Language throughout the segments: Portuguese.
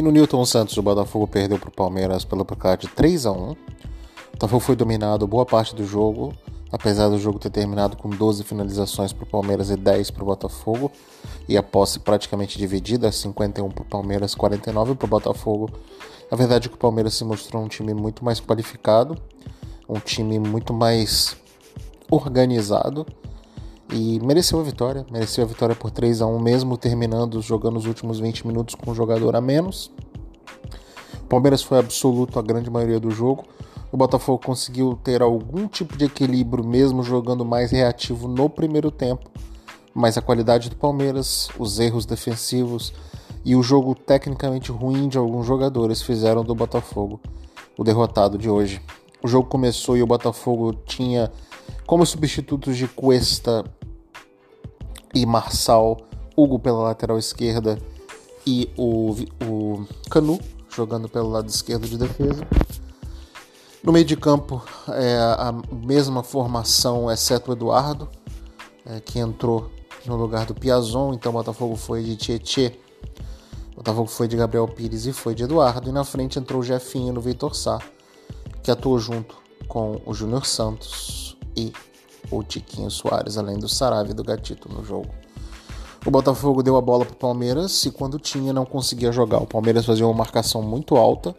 E no Newton Santos, o Botafogo perdeu para o Palmeiras pelo placar de 3 a 1 O Botafogo foi dominado boa parte do jogo, apesar do jogo ter terminado com 12 finalizações para o Palmeiras e 10 para o Botafogo, e a posse praticamente dividida, 51 para o Palmeiras, 49 para o Botafogo. A verdade é que o Palmeiras se mostrou um time muito mais qualificado, um time muito mais organizado e mereceu a vitória. Mereceu a vitória por 3 a 1 mesmo terminando jogando os últimos 20 minutos com um jogador a menos. O Palmeiras foi absoluto a grande maioria do jogo. O Botafogo conseguiu ter algum tipo de equilíbrio mesmo jogando mais reativo no primeiro tempo. Mas a qualidade do Palmeiras, os erros defensivos e o jogo tecnicamente ruim de alguns jogadores fizeram do Botafogo o derrotado de hoje. O jogo começou e o Botafogo tinha como substitutos de Cuesta e Marçal, Hugo pela lateral esquerda e o, o Canu jogando pelo lado esquerdo de defesa. No meio de campo, é a mesma formação, exceto o Eduardo, é, que entrou no lugar do Piazon. Então, o Botafogo foi de Tietê, o Botafogo foi de Gabriel Pires e foi de Eduardo. E na frente entrou o Jefinho no Vitor Sá, que atuou junto com o Júnior Santos e o Tiquinho Soares, além do Sarave e do Gatito no jogo. O Botafogo deu a bola para o Palmeiras e quando tinha não conseguia jogar. O Palmeiras fazia uma marcação muito alta,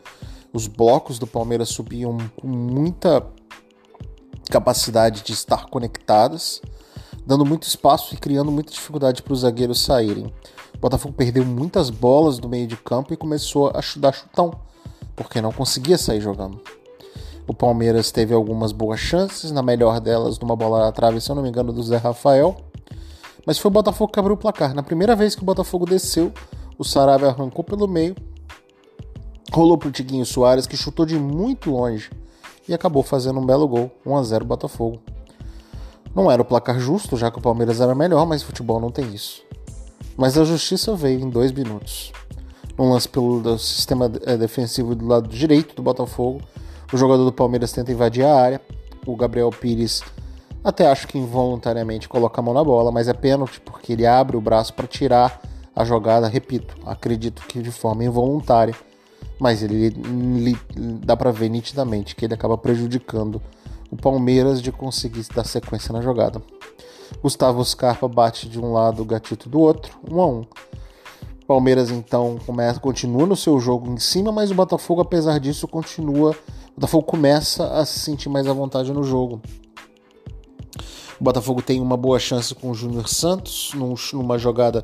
os blocos do Palmeiras subiam com muita capacidade de estar conectadas, dando muito espaço e criando muita dificuldade para os zagueiros saírem. O Botafogo perdeu muitas bolas do meio de campo e começou a dar chutão, porque não conseguia sair jogando. O Palmeiras teve algumas boas chances, na melhor delas, numa bola na trave, se eu não me engano, do Zé Rafael. Mas foi o Botafogo que abriu o placar. Na primeira vez que o Botafogo desceu, o Saravia arrancou pelo meio, rolou pro Tiguinho Soares, que chutou de muito longe e acabou fazendo um belo gol, 1 a 0 Botafogo. Não era o placar justo, já que o Palmeiras era melhor, mas futebol não tem isso. Mas a justiça veio em dois minutos. Um lance pelo sistema eh, defensivo do lado direito do Botafogo, o jogador do Palmeiras tenta invadir a área. O Gabriel Pires até acho que involuntariamente coloca a mão na bola, mas é pênalti porque ele abre o braço para tirar a jogada. Repito, acredito que de forma involuntária, mas ele, ele dá para ver nitidamente que ele acaba prejudicando o Palmeiras de conseguir dar sequência na jogada. Gustavo Scarpa bate de um lado, o Gatito do outro, um a um. Palmeiras então começa, continua no seu jogo em cima, mas o Botafogo, apesar disso, continua o Botafogo começa a se sentir mais à vontade no jogo. O Botafogo tem uma boa chance com o Júnior Santos, numa jogada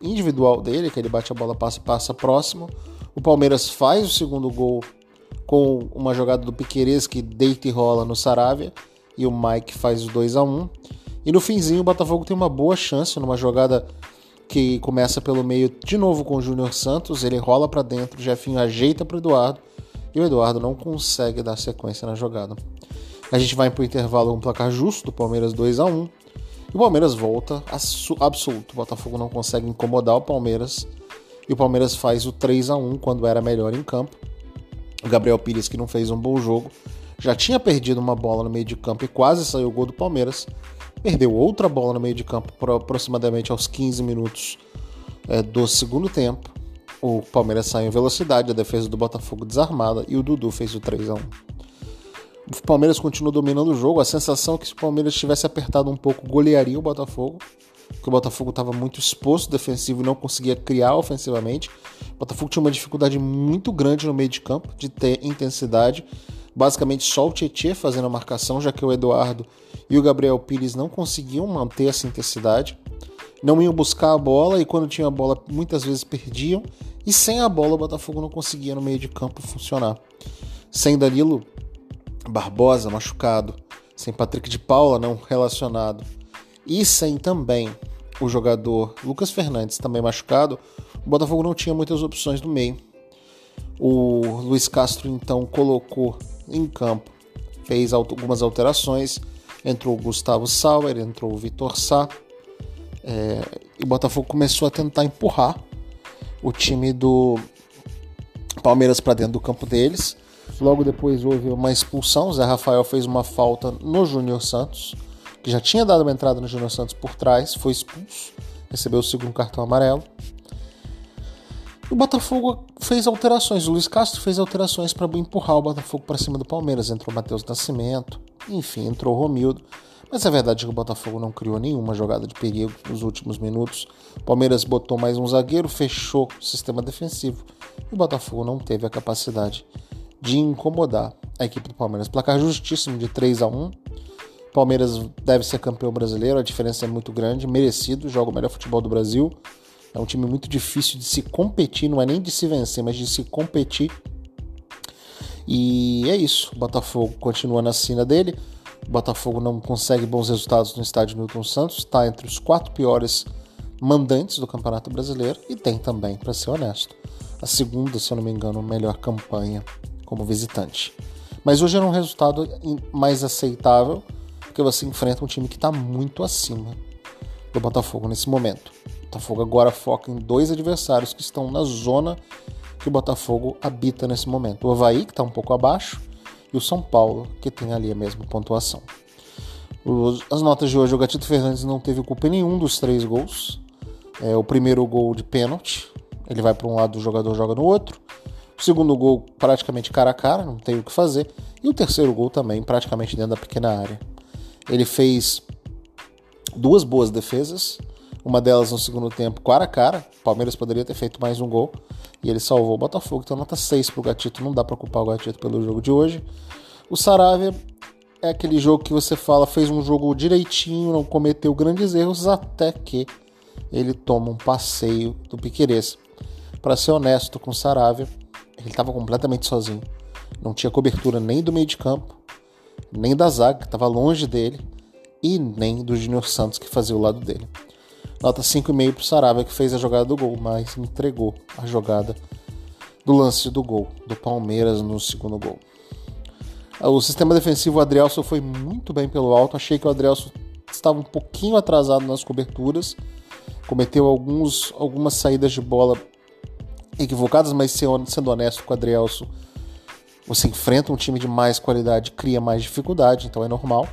individual dele, que ele bate a bola, passa passa próximo. O Palmeiras faz o segundo gol com uma jogada do Piqueires que deita e rola no Saravia e o Mike faz o 2 a 1 E no finzinho o Botafogo tem uma boa chance numa jogada que começa pelo meio de novo com o Júnior Santos, ele rola para dentro, o Jefinho ajeita para Eduardo e o Eduardo não consegue dar sequência na jogada. A gente vai para o intervalo com um placar justo do Palmeiras 2 a 1 e o Palmeiras volta absoluto. O Botafogo não consegue incomodar o Palmeiras e o Palmeiras faz o 3 a 1 quando era melhor em campo. O Gabriel Pires, que não fez um bom jogo, já tinha perdido uma bola no meio de campo e quase saiu o gol do Palmeiras. Perdeu outra bola no meio de campo por aproximadamente aos 15 minutos é, do segundo tempo. O Palmeiras saiu em velocidade, a defesa do Botafogo desarmada e o Dudu fez o 3 a 1 O Palmeiras continua dominando o jogo. A sensação é que se o Palmeiras tivesse apertado um pouco, golearia o Botafogo. Porque o Botafogo estava muito exposto defensivo e não conseguia criar ofensivamente. O Botafogo tinha uma dificuldade muito grande no meio de campo, de ter intensidade. Basicamente só o Tietchan fazendo a marcação, já que o Eduardo e o Gabriel Pires não conseguiam manter essa intensidade. Não iam buscar a bola e quando tinha a bola muitas vezes perdiam e sem a bola, o Botafogo não conseguia no meio de campo funcionar. Sem Danilo Barbosa machucado, sem Patrick de Paula não relacionado. E sem também o jogador Lucas Fernandes também machucado, o Botafogo não tinha muitas opções no meio. O Luiz Castro então colocou em campo, fez algumas alterações, entrou o Gustavo Sauer, entrou o Vitor Sá, é, e o Botafogo começou a tentar empurrar o time do Palmeiras para dentro do campo deles. Logo depois houve uma expulsão. Zé Rafael fez uma falta no Júnior Santos, que já tinha dado uma entrada no Júnior Santos por trás, foi expulso, recebeu o segundo cartão amarelo. O Botafogo fez alterações, o Luiz Castro fez alterações para empurrar o Botafogo para cima do Palmeiras. Entrou o Matheus Nascimento, enfim, entrou o Romildo. Mas a verdade é que o Botafogo não criou nenhuma jogada de perigo nos últimos minutos. O Palmeiras botou mais um zagueiro, fechou o sistema defensivo. E o Botafogo não teve a capacidade de incomodar a equipe do Palmeiras. Placar justíssimo de 3 a 1 Palmeiras deve ser campeão brasileiro, a diferença é muito grande, merecido, joga o melhor futebol do Brasil. É um time muito difícil de se competir, não é nem de se vencer, mas de se competir. E é isso. O Botafogo continua na cena dele. O Botafogo não consegue bons resultados no estádio Milton Santos, está entre os quatro piores mandantes do Campeonato Brasileiro e tem também, para ser honesto, a segunda, se eu não me engano, melhor campanha como visitante. Mas hoje era um resultado mais aceitável, porque você enfrenta um time que está muito acima do Botafogo nesse momento. O Botafogo agora foca em dois adversários que estão na zona que o Botafogo habita nesse momento. O Havaí, que está um pouco abaixo, e o São Paulo, que tem ali a mesma pontuação. As notas de hoje, o Gatito Fernandes não teve culpa em nenhum dos três gols. É, o primeiro gol de pênalti, ele vai para um lado, o jogador joga no outro. O segundo gol, praticamente cara a cara, não tem o que fazer. E o terceiro gol também, praticamente dentro da pequena área. Ele fez duas boas defesas, uma delas no segundo tempo, cara a cara. O Palmeiras poderia ter feito mais um gol e ele salvou o Botafogo. Então, nota 6 para o Gatito. Não dá para culpar o Gatito pelo jogo de hoje. O Saravia é aquele jogo que você fala, fez um jogo direitinho, não cometeu grandes erros, até que ele toma um passeio do Piqueires. Para ser honesto com o Saravia, ele estava completamente sozinho. Não tinha cobertura nem do meio de campo, nem da zaga, que estava longe dele, e nem do Júnior Santos, que fazia o lado dele. Nota 5,5 para o Sarabia, que fez a jogada do gol, mas entregou a jogada do lance do gol, do Palmeiras no segundo gol. O sistema defensivo, o Adrielso foi muito bem pelo alto. Achei que o Adrielso estava um pouquinho atrasado nas coberturas. Cometeu alguns, algumas saídas de bola equivocadas, mas sendo honesto com o Adrielso, você enfrenta um time de mais qualidade, cria mais dificuldade, então é normal.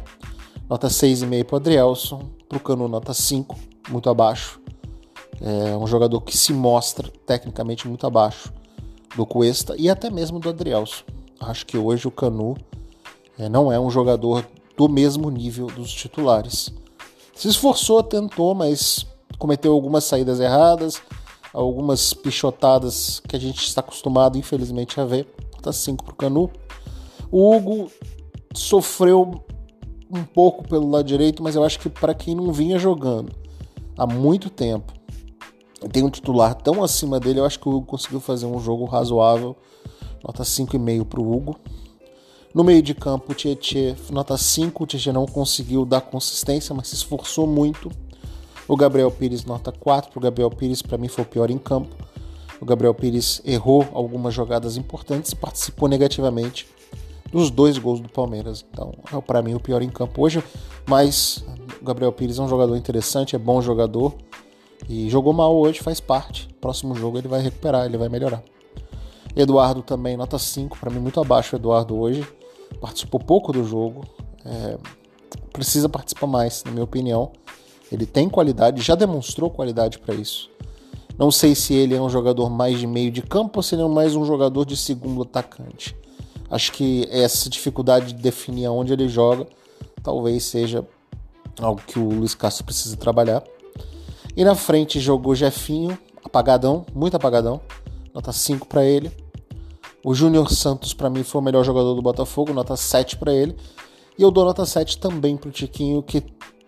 Nota 6,5 para o Adrielson, para o Canu nota 5, muito abaixo. É um jogador que se mostra tecnicamente muito abaixo do Cuesta e até mesmo do Adrielson. Acho que hoje o Canu é, não é um jogador do mesmo nível dos titulares. Se esforçou, tentou, mas cometeu algumas saídas erradas, algumas pichotadas que a gente está acostumado, infelizmente, a ver. Nota 5 para o Canu. O Hugo sofreu um pouco pelo lado direito, mas eu acho que para quem não vinha jogando há muito tempo, tem um titular tão acima dele, eu acho que o Hugo conseguiu fazer um jogo razoável. Nota 5,5 para o Hugo. No meio de campo, o Tietchan, nota 5. O Tietchan não conseguiu dar consistência, mas se esforçou muito. O Gabriel Pires, nota 4 para o Gabriel Pires, para mim foi o pior em campo. O Gabriel Pires errou algumas jogadas importantes e participou negativamente dos dois gols do Palmeiras. Então, é para mim o pior em campo hoje, mas o Gabriel Pires é um jogador interessante, é bom jogador e jogou mal hoje, faz parte. Próximo jogo ele vai recuperar, ele vai melhorar. Eduardo também, nota 5, para mim muito abaixo o Eduardo hoje. Participou pouco do jogo, é, precisa participar mais, na minha opinião. Ele tem qualidade, já demonstrou qualidade para isso. Não sei se ele é um jogador mais de meio de campo ou se ele é mais um jogador de segundo atacante. Acho que essa dificuldade de definir aonde ele joga talvez seja algo que o Luiz Castro precisa trabalhar. E na frente jogou Jefinho, apagadão, muito apagadão, nota 5 para ele. O Júnior Santos, para mim, foi o melhor jogador do Botafogo, nota 7 para ele. E eu dou nota 7 também para o Tiquinho, que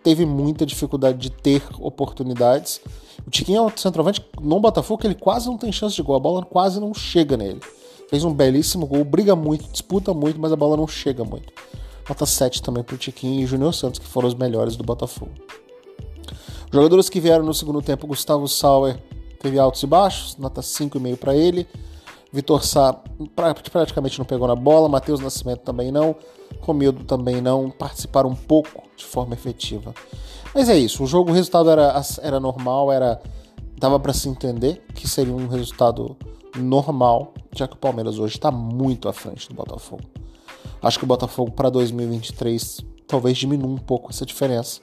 teve muita dificuldade de ter oportunidades. O Tiquinho é um centroavante no Botafogo que ele quase não tem chance de gol, a bola quase não chega nele. Fez um belíssimo gol, briga muito, disputa muito, mas a bola não chega muito. Nota 7 também para o Tiquinho e Júnior Santos, que foram os melhores do Botafogo. Jogadores que vieram no segundo tempo, Gustavo Sauer teve altos e baixos, nota 5,5 para ele. Vitor Sá praticamente não pegou na bola, Matheus Nascimento também não, Romildo também não, participaram um pouco de forma efetiva. Mas é isso, o jogo, o resultado era, era normal, era dava para se entender que seria um resultado normal, já que o Palmeiras hoje está muito à frente do Botafogo. Acho que o Botafogo para 2023 talvez diminua um pouco essa diferença,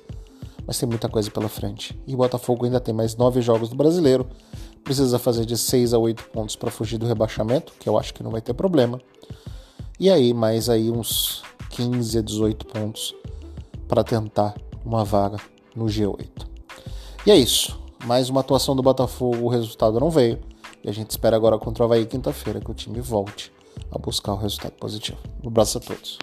mas tem muita coisa pela frente. E o Botafogo ainda tem mais nove jogos do brasileiro. Precisa fazer de 6 a 8 pontos para fugir do rebaixamento, que eu acho que não vai ter problema. E aí, mais aí uns 15 a 18 pontos para tentar uma vaga no G8. E é isso. Mais uma atuação do Botafogo, o resultado não veio. E a gente espera agora contra o Havaí quinta-feira que o time volte a buscar o resultado positivo. Um abraço a todos.